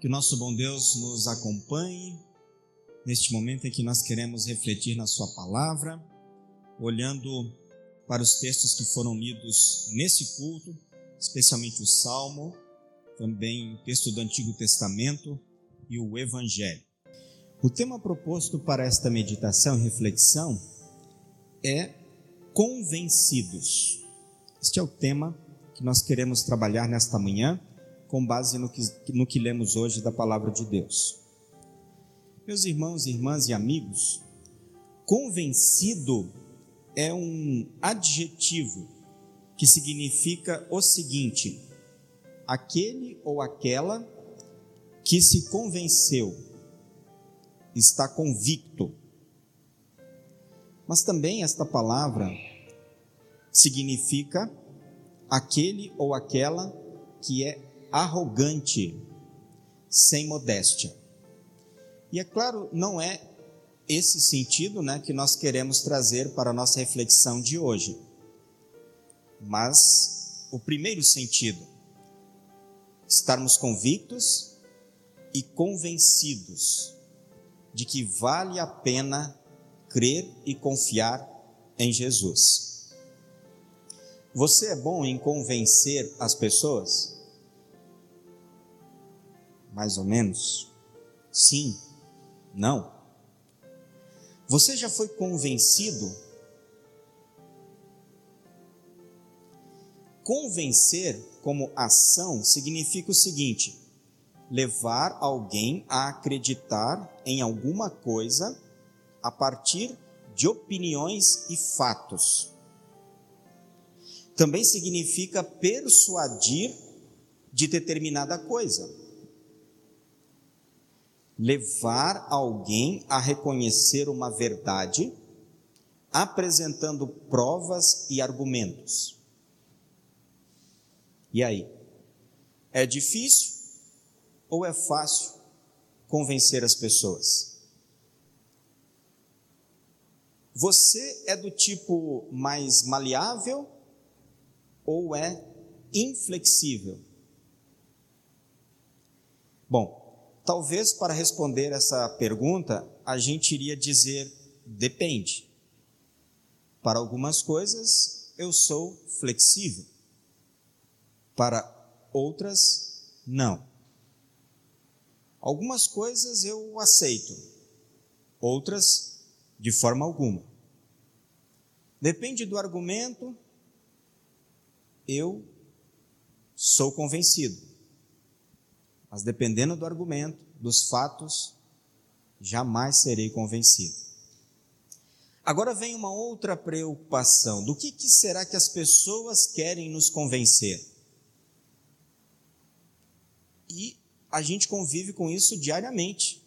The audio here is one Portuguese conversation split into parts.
Que o nosso bom Deus nos acompanhe neste momento em que nós queremos refletir na Sua palavra, olhando para os textos que foram lidos nesse culto, especialmente o Salmo, também o texto do Antigo Testamento e o Evangelho. O tema proposto para esta meditação e reflexão é convencidos. Este é o tema que nós queremos trabalhar nesta manhã, com base no que, no que lemos hoje da palavra de Deus. Meus irmãos, irmãs e amigos, convencido é um adjetivo que significa o seguinte: aquele ou aquela que se convenceu, está convicto. Mas também esta palavra significa aquele ou aquela que é arrogante, sem modéstia. E é claro, não é esse sentido né, que nós queremos trazer para a nossa reflexão de hoje. Mas o primeiro sentido, estarmos convictos e convencidos de que vale a pena crer e confiar em Jesus. Você é bom em convencer as pessoas? Mais ou menos? Sim, não. Você já foi convencido? Convencer como ação significa o seguinte: levar alguém a acreditar em alguma coisa a partir de opiniões e fatos. Também significa persuadir de determinada coisa. Levar alguém a reconhecer uma verdade, apresentando provas e argumentos. E aí? É difícil ou é fácil convencer as pessoas? Você é do tipo mais maleável ou é inflexível? Bom, talvez para responder essa pergunta, a gente iria dizer depende. Para algumas coisas, eu sou flexível. Para outras, não. Algumas coisas eu aceito, outras de forma alguma. Depende do argumento, eu sou convencido. Mas dependendo do argumento, dos fatos, jamais serei convencido. Agora vem uma outra preocupação: do que, que será que as pessoas querem nos convencer? E a gente convive com isso diariamente.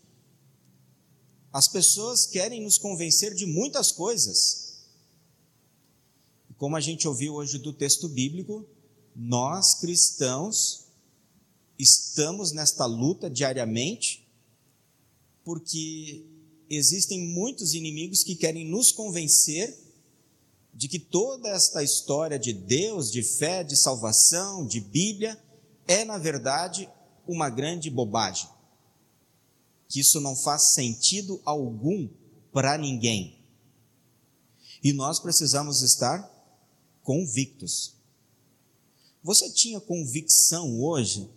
As pessoas querem nos convencer de muitas coisas. Como a gente ouviu hoje do texto bíblico, nós cristãos estamos nesta luta diariamente, porque existem muitos inimigos que querem nos convencer de que toda esta história de Deus, de fé, de salvação, de Bíblia, é, na verdade, uma grande bobagem que isso não faz sentido algum para ninguém. E nós precisamos estar convictos. Você tinha convicção hoje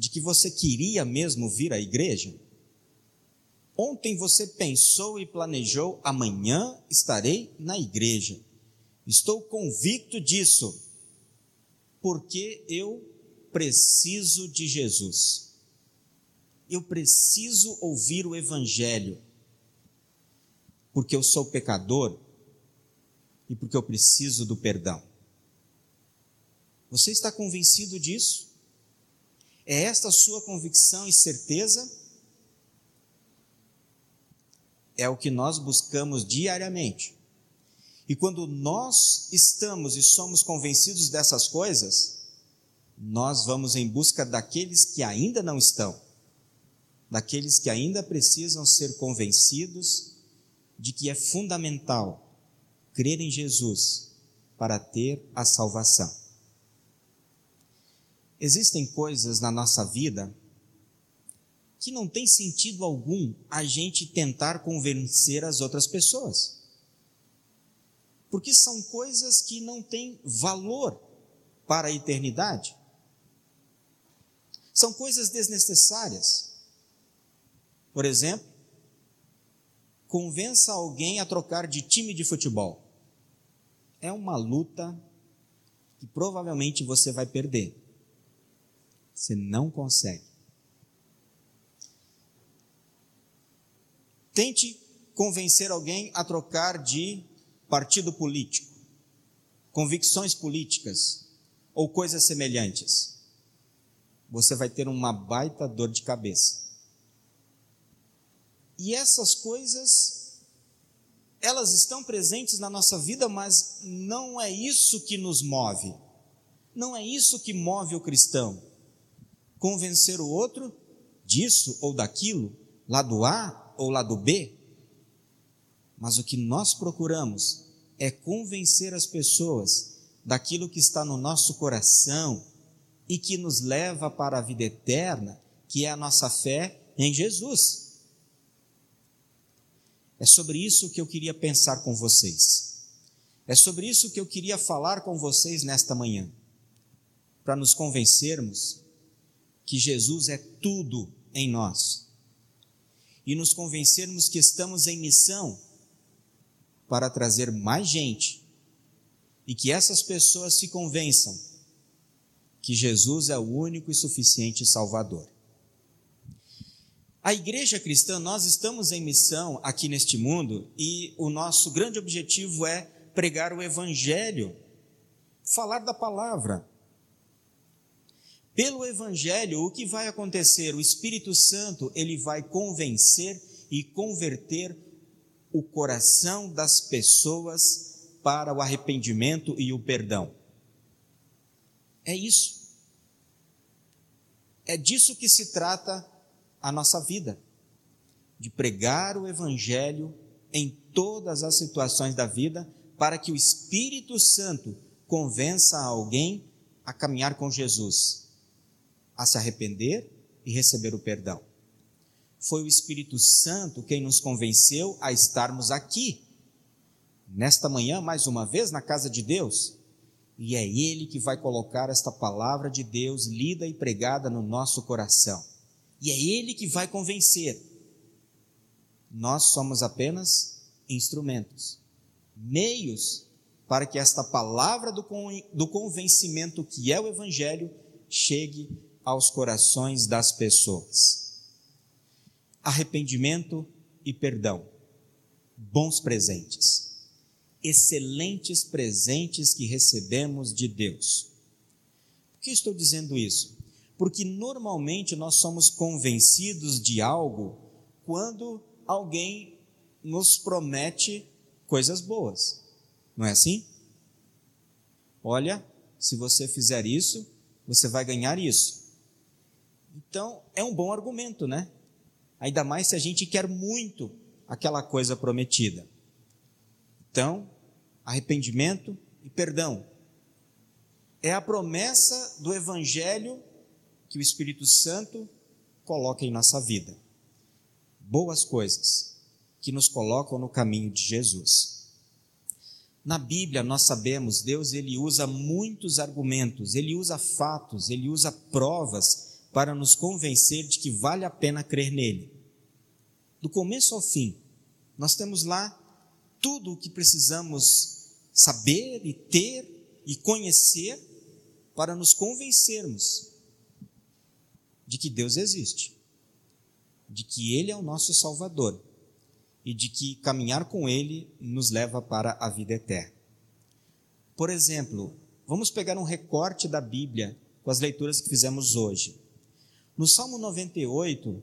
de que você queria mesmo vir à igreja? Ontem você pensou e planejou: amanhã estarei na igreja. Estou convicto disso, porque eu preciso de Jesus eu preciso ouvir o Evangelho, porque eu sou pecador e porque eu preciso do perdão. Você está convencido disso? É esta a sua convicção e certeza? É o que nós buscamos diariamente. E quando nós estamos e somos convencidos dessas coisas, nós vamos em busca daqueles que ainda não estão daqueles que ainda precisam ser convencidos de que é fundamental crer em Jesus para ter a salvação. Existem coisas na nossa vida que não tem sentido algum a gente tentar convencer as outras pessoas. Porque são coisas que não têm valor para a eternidade. São coisas desnecessárias. Por exemplo, convença alguém a trocar de time de futebol. É uma luta que provavelmente você vai perder. Você não consegue. Tente convencer alguém a trocar de partido político, convicções políticas ou coisas semelhantes. Você vai ter uma baita dor de cabeça. E essas coisas, elas estão presentes na nossa vida, mas não é isso que nos move. Não é isso que move o cristão. Convencer o outro disso ou daquilo, lado A ou lado B, mas o que nós procuramos é convencer as pessoas daquilo que está no nosso coração e que nos leva para a vida eterna, que é a nossa fé em Jesus. É sobre isso que eu queria pensar com vocês. É sobre isso que eu queria falar com vocês nesta manhã. Para nos convencermos que Jesus é tudo em nós e nos convencermos que estamos em missão para trazer mais gente e que essas pessoas se convençam que Jesus é o único e suficiente Salvador. A igreja cristã, nós estamos em missão aqui neste mundo e o nosso grande objetivo é pregar o Evangelho, falar da palavra. Pelo evangelho, o que vai acontecer? O Espírito Santo, ele vai convencer e converter o coração das pessoas para o arrependimento e o perdão. É isso. É disso que se trata a nossa vida, de pregar o evangelho em todas as situações da vida, para que o Espírito Santo convença alguém a caminhar com Jesus a se arrepender e receber o perdão. Foi o Espírito Santo quem nos convenceu a estarmos aqui, nesta manhã, mais uma vez, na casa de Deus. E é Ele que vai colocar esta palavra de Deus lida e pregada no nosso coração. E é Ele que vai convencer. Nós somos apenas instrumentos, meios para que esta palavra do convencimento que é o Evangelho chegue aos corações das pessoas. Arrependimento e perdão, bons presentes, excelentes presentes que recebemos de Deus. Por que estou dizendo isso? Porque normalmente nós somos convencidos de algo quando alguém nos promete coisas boas. Não é assim? Olha, se você fizer isso, você vai ganhar isso. Então, é um bom argumento, né? Ainda mais se a gente quer muito aquela coisa prometida. Então, arrependimento e perdão. É a promessa do Evangelho que o Espírito Santo coloca em nossa vida. Boas coisas que nos colocam no caminho de Jesus. Na Bíblia nós sabemos, Deus ele usa muitos argumentos, ele usa fatos, ele usa provas para nos convencer de que vale a pena crer nele. Do começo ao fim, nós temos lá tudo o que precisamos saber e ter e conhecer para nos convencermos de que Deus existe, de que Ele é o nosso Salvador e de que caminhar com Ele nos leva para a vida eterna. Por exemplo, vamos pegar um recorte da Bíblia com as leituras que fizemos hoje. No Salmo 98,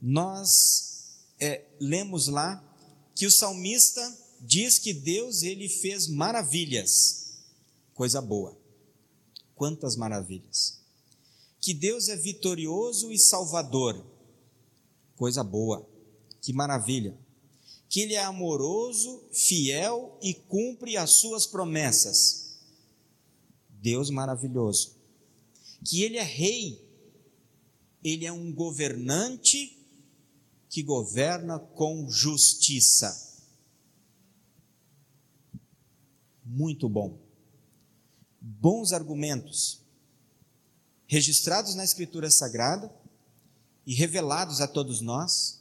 nós é, lemos lá que o salmista diz que Deus ele fez maravilhas, coisa boa. Quantas maravilhas! Que Deus é vitorioso e salvador, coisa boa, que maravilha. Que Ele é amoroso, fiel e cumpre as suas promessas, Deus maravilhoso. Que Ele é rei ele é um governante que governa com justiça. Muito bom. Bons argumentos, registrados na Escritura Sagrada e revelados a todos nós,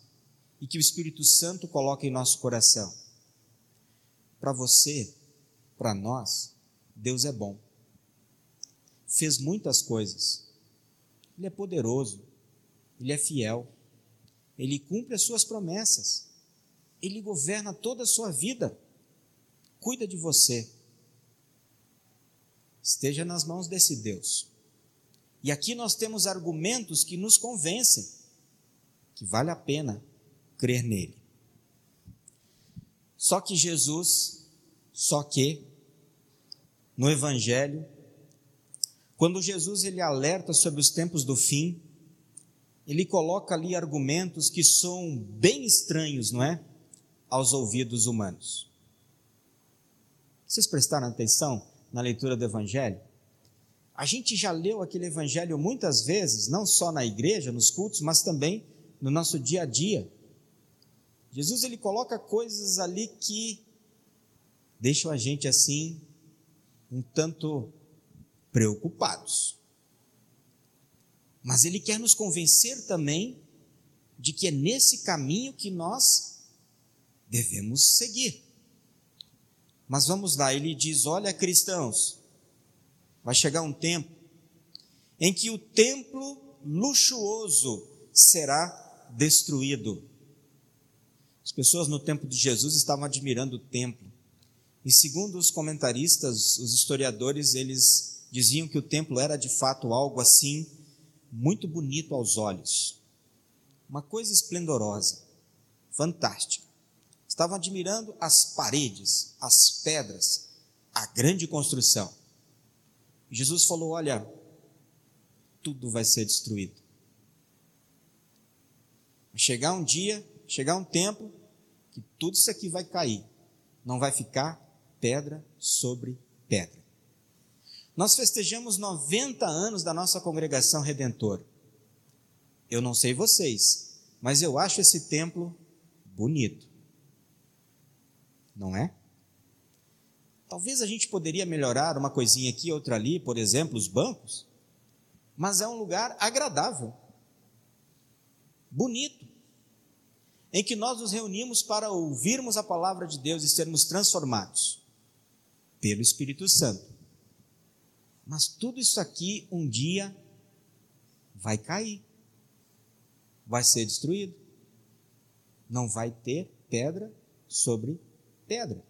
e que o Espírito Santo coloca em nosso coração. Para você, para nós, Deus é bom. Fez muitas coisas. Ele é poderoso, ele é fiel, ele cumpre as suas promessas, ele governa toda a sua vida, cuida de você. Esteja nas mãos desse Deus. E aqui nós temos argumentos que nos convencem que vale a pena crer nele. Só que Jesus, só que no evangelho, quando Jesus ele alerta sobre os tempos do fim, ele coloca ali argumentos que são bem estranhos, não é? Aos ouvidos humanos. Vocês prestaram atenção na leitura do Evangelho? A gente já leu aquele Evangelho muitas vezes, não só na igreja, nos cultos, mas também no nosso dia a dia. Jesus ele coloca coisas ali que deixam a gente assim um tanto preocupados. Mas ele quer nos convencer também de que é nesse caminho que nós devemos seguir. Mas vamos lá, ele diz: Olha, cristãos, vai chegar um tempo em que o templo luxuoso será destruído. As pessoas no tempo de Jesus estavam admirando o templo. E segundo os comentaristas, os historiadores, eles diziam que o templo era de fato algo assim muito bonito aos olhos. Uma coisa esplendorosa, fantástica. Estavam admirando as paredes, as pedras, a grande construção. Jesus falou: Olha, tudo vai ser destruído. Chegar um dia, chegar um tempo, que tudo isso aqui vai cair. Não vai ficar pedra sobre pedra. Nós festejamos 90 anos da nossa congregação redentora. Eu não sei vocês, mas eu acho esse templo bonito. Não é? Talvez a gente poderia melhorar uma coisinha aqui, outra ali, por exemplo, os bancos, mas é um lugar agradável, bonito, em que nós nos reunimos para ouvirmos a palavra de Deus e sermos transformados pelo Espírito Santo. Mas tudo isso aqui um dia vai cair, vai ser destruído. Não vai ter pedra sobre pedra.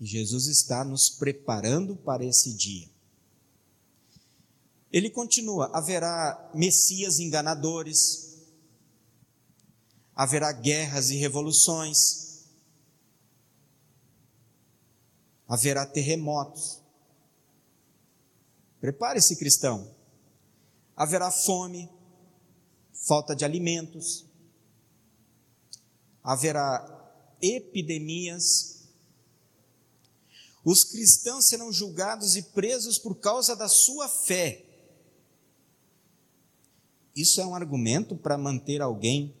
E Jesus está nos preparando para esse dia. Ele continua: haverá messias enganadores, haverá guerras e revoluções, haverá terremotos, Prepare-se, cristão. Haverá fome, falta de alimentos, haverá epidemias. Os cristãos serão julgados e presos por causa da sua fé. Isso é um argumento para manter alguém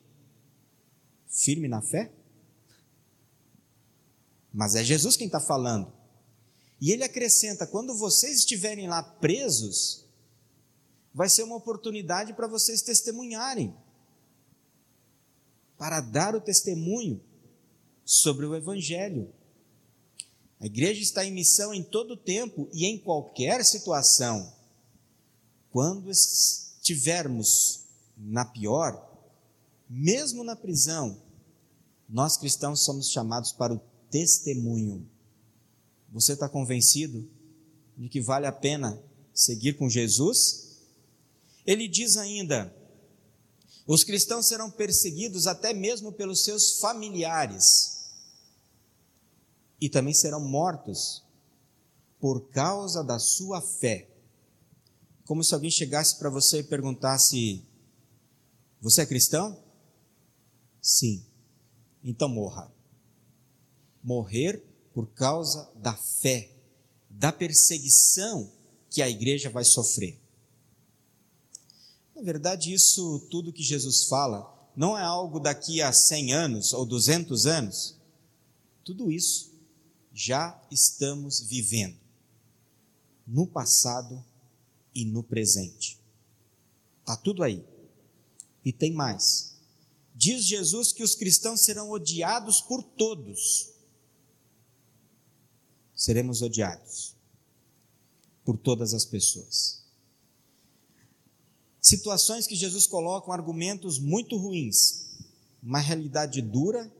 firme na fé? Mas é Jesus quem está falando. E ele acrescenta: quando vocês estiverem lá presos, vai ser uma oportunidade para vocês testemunharem, para dar o testemunho sobre o Evangelho. A igreja está em missão em todo tempo e em qualquer situação. Quando estivermos na pior, mesmo na prisão, nós cristãos somos chamados para o testemunho. Você está convencido de que vale a pena seguir com Jesus? Ele diz ainda: os cristãos serão perseguidos até mesmo pelos seus familiares e também serão mortos por causa da sua fé. Como se alguém chegasse para você e perguntasse: Você é cristão? Sim. Então morra. Morrer por causa da fé, da perseguição que a igreja vai sofrer. Na verdade, isso tudo que Jesus fala não é algo daqui a 100 anos ou 200 anos. Tudo isso já estamos vivendo no passado e no presente. Está tudo aí. E tem mais. Diz Jesus que os cristãos serão odiados por todos. Seremos odiados por todas as pessoas. Situações que Jesus coloca argumentos muito ruins, uma realidade dura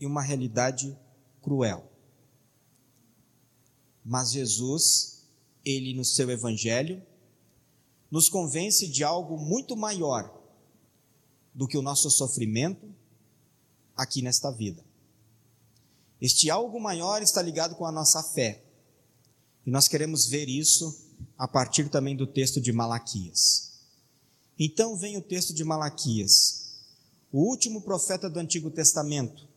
e uma realidade cruel. Mas Jesus, ele no seu evangelho, nos convence de algo muito maior do que o nosso sofrimento aqui nesta vida. Este algo maior está ligado com a nossa fé. E nós queremos ver isso a partir também do texto de Malaquias. Então vem o texto de Malaquias, o último profeta do Antigo Testamento.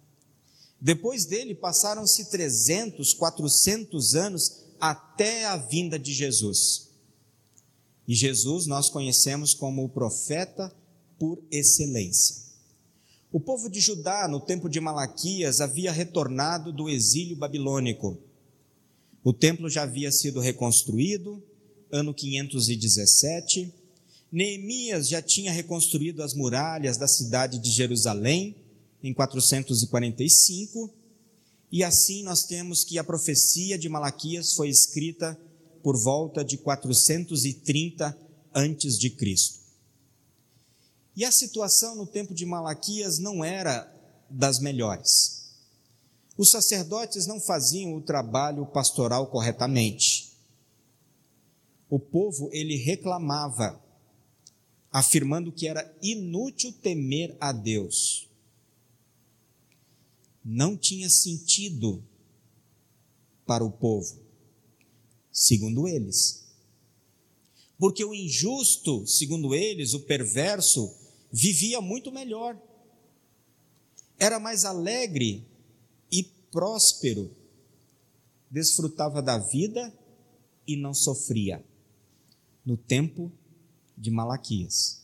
Depois dele passaram-se 300, 400 anos até a vinda de Jesus. E Jesus nós conhecemos como o profeta por excelência. O povo de Judá, no tempo de Malaquias, havia retornado do exílio babilônico. O templo já havia sido reconstruído, ano 517. Neemias já tinha reconstruído as muralhas da cidade de Jerusalém, em 445. E assim nós temos que a profecia de Malaquias foi escrita por volta de 430 antes de Cristo. E a situação no tempo de Malaquias não era das melhores. Os sacerdotes não faziam o trabalho pastoral corretamente. O povo ele reclamava, afirmando que era inútil temer a Deus. Não tinha sentido para o povo, segundo eles. Porque o injusto, segundo eles, o perverso, vivia muito melhor, era mais alegre e próspero, desfrutava da vida e não sofria, no tempo de Malaquias.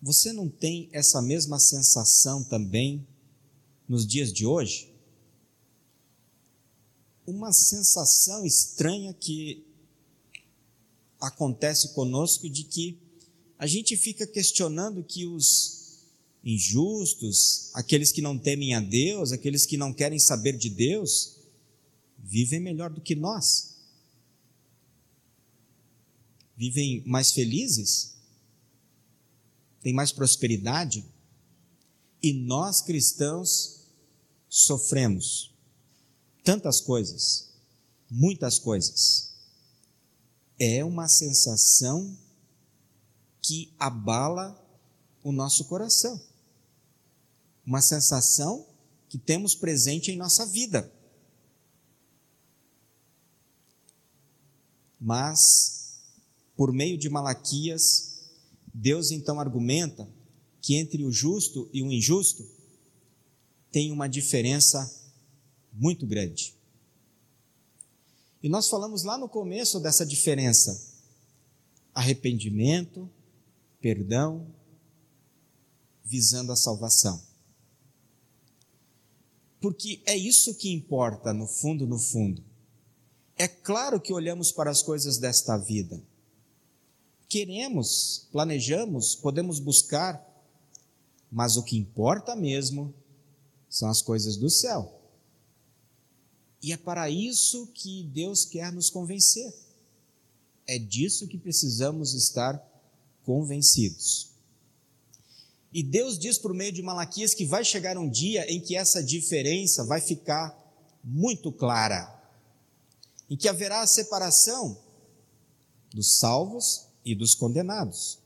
Você não tem essa mesma sensação também nos dias de hoje? Uma sensação estranha que acontece conosco de que a gente fica questionando que os injustos, aqueles que não temem a Deus, aqueles que não querem saber de Deus, vivem melhor do que nós. Vivem mais felizes, têm mais prosperidade, e nós cristãos sofremos tantas coisas, muitas coisas. É uma sensação que abala o nosso coração. Uma sensação que temos presente em nossa vida. Mas, por meio de Malaquias, Deus então argumenta que entre o justo e o injusto tem uma diferença muito grande. E nós falamos lá no começo dessa diferença: arrependimento, perdão, visando a salvação. Porque é isso que importa, no fundo, no fundo. É claro que olhamos para as coisas desta vida. Queremos, planejamos, podemos buscar, mas o que importa mesmo são as coisas do céu. E é para isso que Deus quer nos convencer. É disso que precisamos estar convencidos. E Deus diz por meio de Malaquias que vai chegar um dia em que essa diferença vai ficar muito clara, em que haverá a separação dos salvos e dos condenados.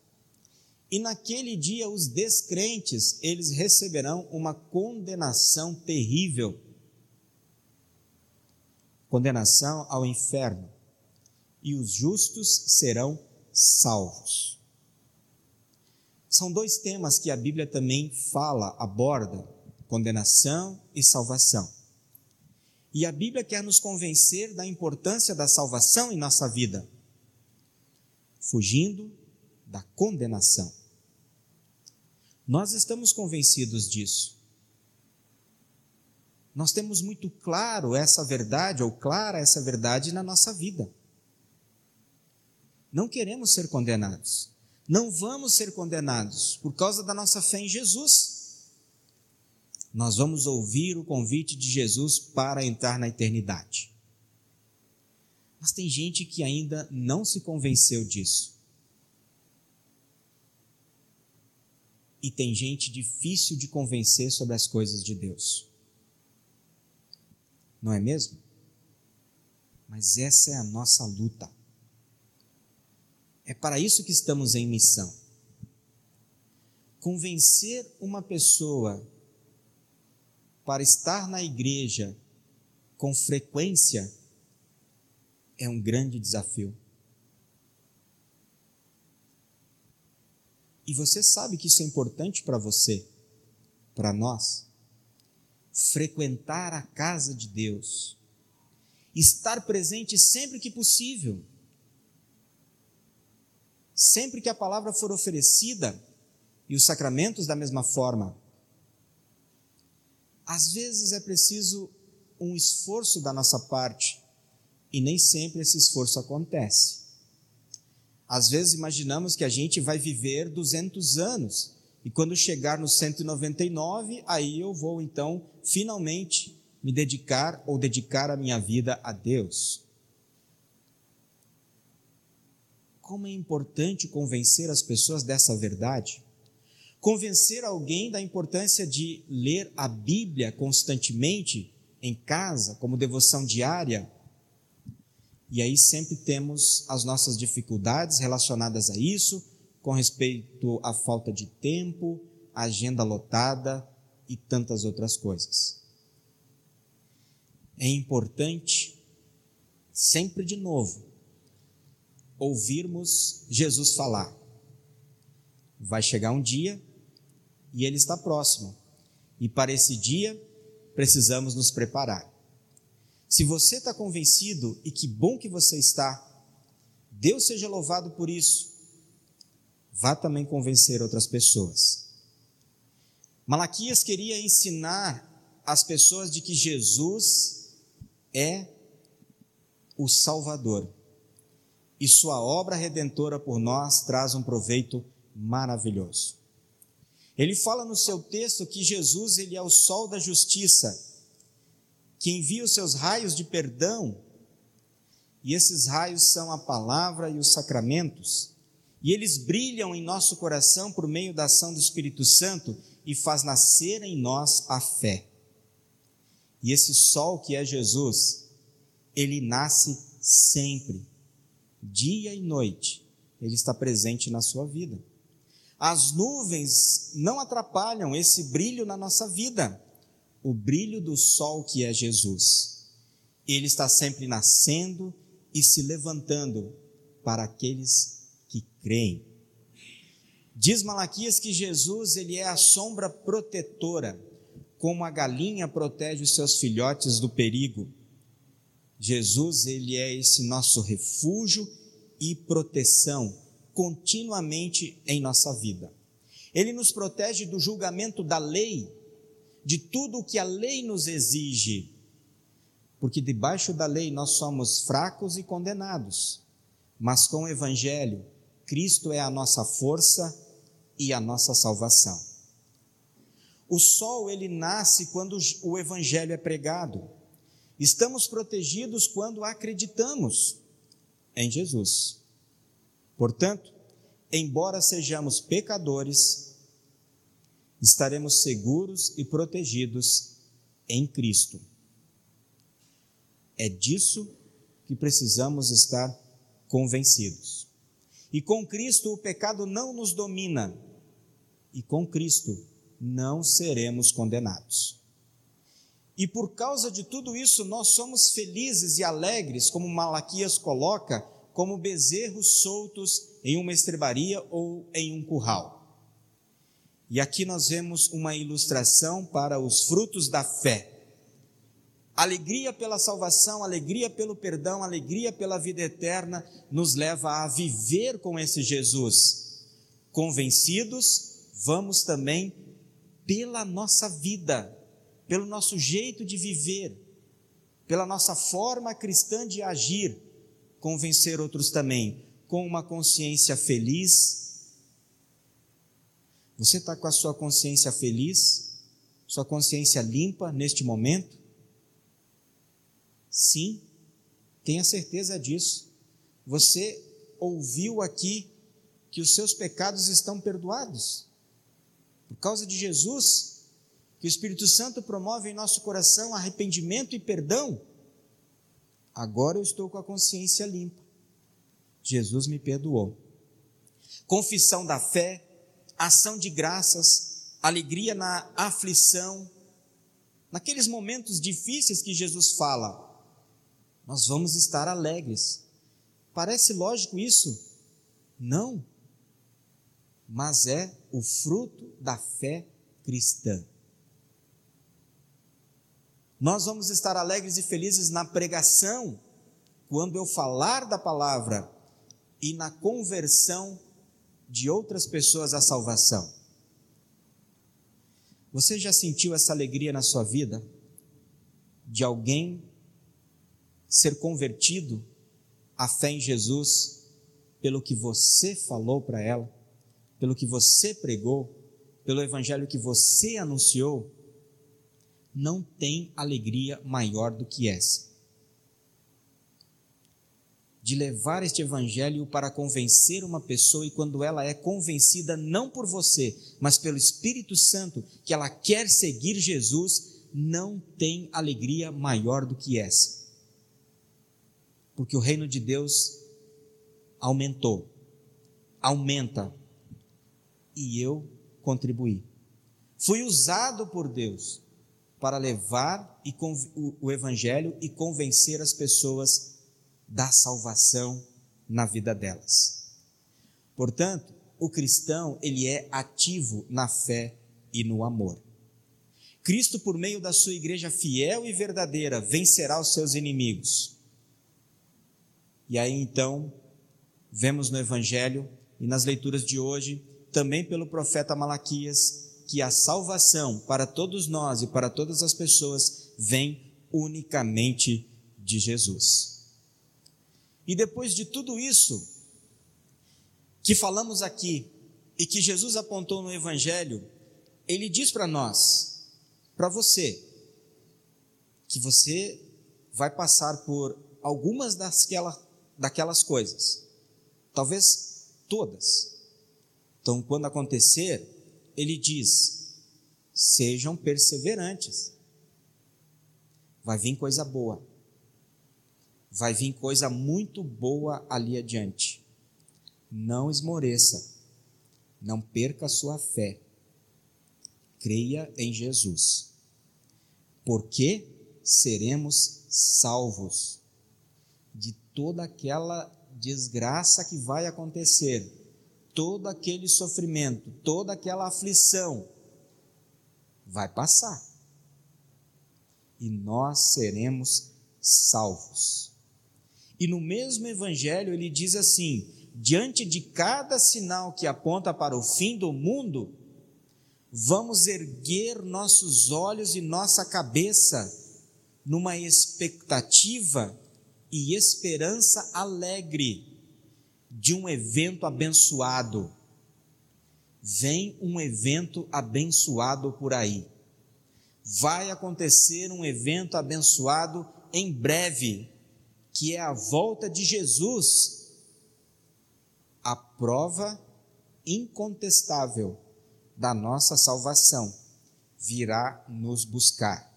E naquele dia os descrentes, eles receberão uma condenação terrível. Condenação ao inferno. E os justos serão salvos. São dois temas que a Bíblia também fala, aborda: condenação e salvação. E a Bíblia quer nos convencer da importância da salvação em nossa vida, fugindo da condenação. Nós estamos convencidos disso. Nós temos muito claro essa verdade, ou clara essa verdade na nossa vida. Não queremos ser condenados. Não vamos ser condenados por causa da nossa fé em Jesus. Nós vamos ouvir o convite de Jesus para entrar na eternidade. Mas tem gente que ainda não se convenceu disso. E tem gente difícil de convencer sobre as coisas de Deus. Não é mesmo? Mas essa é a nossa luta. É para isso que estamos em missão. Convencer uma pessoa para estar na igreja com frequência é um grande desafio. E você sabe que isso é importante para você, para nós. Frequentar a casa de Deus, estar presente sempre que possível. Sempre que a palavra for oferecida, e os sacramentos da mesma forma. Às vezes é preciso um esforço da nossa parte e nem sempre esse esforço acontece. Às vezes imaginamos que a gente vai viver 200 anos e quando chegar no 199, aí eu vou então finalmente me dedicar ou dedicar a minha vida a Deus. Como é importante convencer as pessoas dessa verdade. Convencer alguém da importância de ler a Bíblia constantemente em casa, como devoção diária, e aí sempre temos as nossas dificuldades relacionadas a isso, com respeito à falta de tempo, agenda lotada e tantas outras coisas. É importante, sempre de novo, ouvirmos Jesus falar. Vai chegar um dia e ele está próximo, e para esse dia precisamos nos preparar. Se você está convencido, e que bom que você está, Deus seja louvado por isso, vá também convencer outras pessoas. Malaquias queria ensinar as pessoas de que Jesus é o Salvador e sua obra redentora por nós traz um proveito maravilhoso. Ele fala no seu texto que Jesus ele é o sol da justiça que envia os seus raios de perdão, e esses raios são a palavra e os sacramentos, e eles brilham em nosso coração por meio da ação do Espírito Santo e faz nascer em nós a fé. E esse sol que é Jesus, ele nasce sempre, dia e noite, ele está presente na sua vida. As nuvens não atrapalham esse brilho na nossa vida o brilho do sol que é Jesus. Ele está sempre nascendo e se levantando para aqueles que creem. Diz Malaquias que Jesus ele é a sombra protetora, como a galinha protege os seus filhotes do perigo. Jesus ele é esse nosso refúgio e proteção continuamente em nossa vida. Ele nos protege do julgamento da lei de tudo o que a lei nos exige, porque debaixo da lei nós somos fracos e condenados, mas com o Evangelho, Cristo é a nossa força e a nossa salvação. O sol ele nasce quando o Evangelho é pregado. Estamos protegidos quando acreditamos em Jesus. Portanto, embora sejamos pecadores, estaremos seguros e protegidos em Cristo. É disso que precisamos estar convencidos. E com Cristo o pecado não nos domina, e com Cristo não seremos condenados. E por causa de tudo isso, nós somos felizes e alegres, como Malaquias coloca, como bezerros soltos em uma estrebaria ou em um curral. E aqui nós vemos uma ilustração para os frutos da fé. Alegria pela salvação, alegria pelo perdão, alegria pela vida eterna nos leva a viver com esse Jesus, Convencidos, vamos também pela nossa vida, pelo nosso jeito de viver, pela nossa forma cristã de agir, convencer outros também, com uma consciência feliz. Você está com a sua consciência feliz, sua consciência limpa neste momento? Sim, tenha certeza disso. Você ouviu aqui que os seus pecados estão perdoados. Por causa de Jesus, que o Espírito Santo promove em nosso coração arrependimento e perdão. Agora eu estou com a consciência limpa. Jesus me perdoou. Confissão da fé, ação de graças, alegria na aflição, naqueles momentos difíceis que Jesus fala, nós vamos estar alegres. Parece lógico isso? Não. Mas é o fruto da fé cristã. Nós vamos estar alegres e felizes na pregação, quando eu falar da palavra e na conversão de outras pessoas à salvação. Você já sentiu essa alegria na sua vida? De alguém ser convertido à fé em Jesus pelo que você falou para ela, pelo que você pregou, pelo evangelho que você anunciou? Não tem alegria maior do que essa de levar este evangelho para convencer uma pessoa e quando ela é convencida não por você, mas pelo Espírito Santo, que ela quer seguir Jesus, não tem alegria maior do que essa. Porque o reino de Deus aumentou, aumenta, e eu contribuí. Fui usado por Deus para levar o evangelho e convencer as pessoas da salvação na vida delas. Portanto, o cristão, ele é ativo na fé e no amor. Cristo, por meio da sua igreja fiel e verdadeira, vencerá os seus inimigos. E aí então, vemos no Evangelho e nas leituras de hoje, também pelo profeta Malaquias, que a salvação para todos nós e para todas as pessoas vem unicamente de Jesus. E depois de tudo isso que falamos aqui e que Jesus apontou no Evangelho, ele diz para nós, para você, que você vai passar por algumas daquela, daquelas coisas, talvez todas. Então, quando acontecer, ele diz: sejam perseverantes, vai vir coisa boa. Vai vir coisa muito boa ali adiante. Não esmoreça, não perca sua fé. Creia em Jesus, porque seremos salvos de toda aquela desgraça que vai acontecer, todo aquele sofrimento, toda aquela aflição vai passar. E nós seremos salvos. E no mesmo evangelho ele diz assim: diante de cada sinal que aponta para o fim do mundo, vamos erguer nossos olhos e nossa cabeça numa expectativa e esperança alegre de um evento abençoado. Vem um evento abençoado por aí. Vai acontecer um evento abençoado em breve que é a volta de Jesus, a prova incontestável da nossa salvação, virá nos buscar.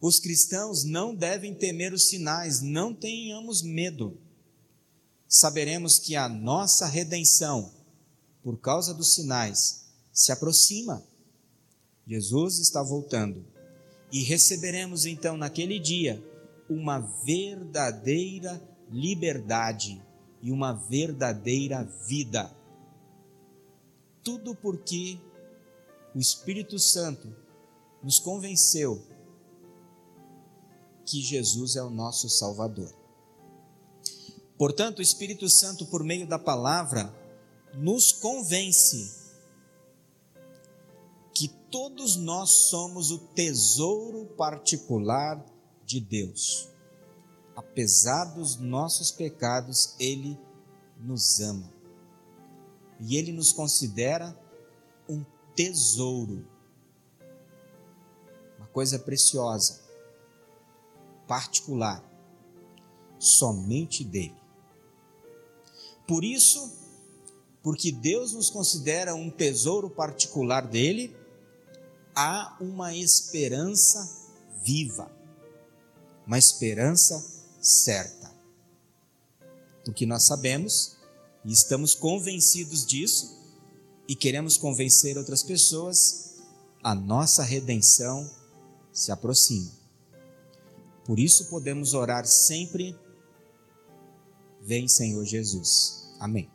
Os cristãos não devem temer os sinais, não tenhamos medo. Saberemos que a nossa redenção, por causa dos sinais, se aproxima. Jesus está voltando. E receberemos então naquele dia uma verdadeira liberdade e uma verdadeira vida. Tudo porque o Espírito Santo nos convenceu que Jesus é o nosso Salvador. Portanto, o Espírito Santo, por meio da palavra, nos convence que todos nós somos o tesouro particular de Deus. Apesar dos nossos pecados, Ele nos ama. E Ele nos considera um tesouro, uma coisa preciosa, particular, somente dele. Por isso, porque Deus nos considera um tesouro particular dele, há uma esperança viva, uma esperança certa. Porque nós sabemos e estamos convencidos disso e queremos convencer outras pessoas, a nossa redenção se aproxima. Por isso podemos orar sempre: Vem, Senhor Jesus. Amém.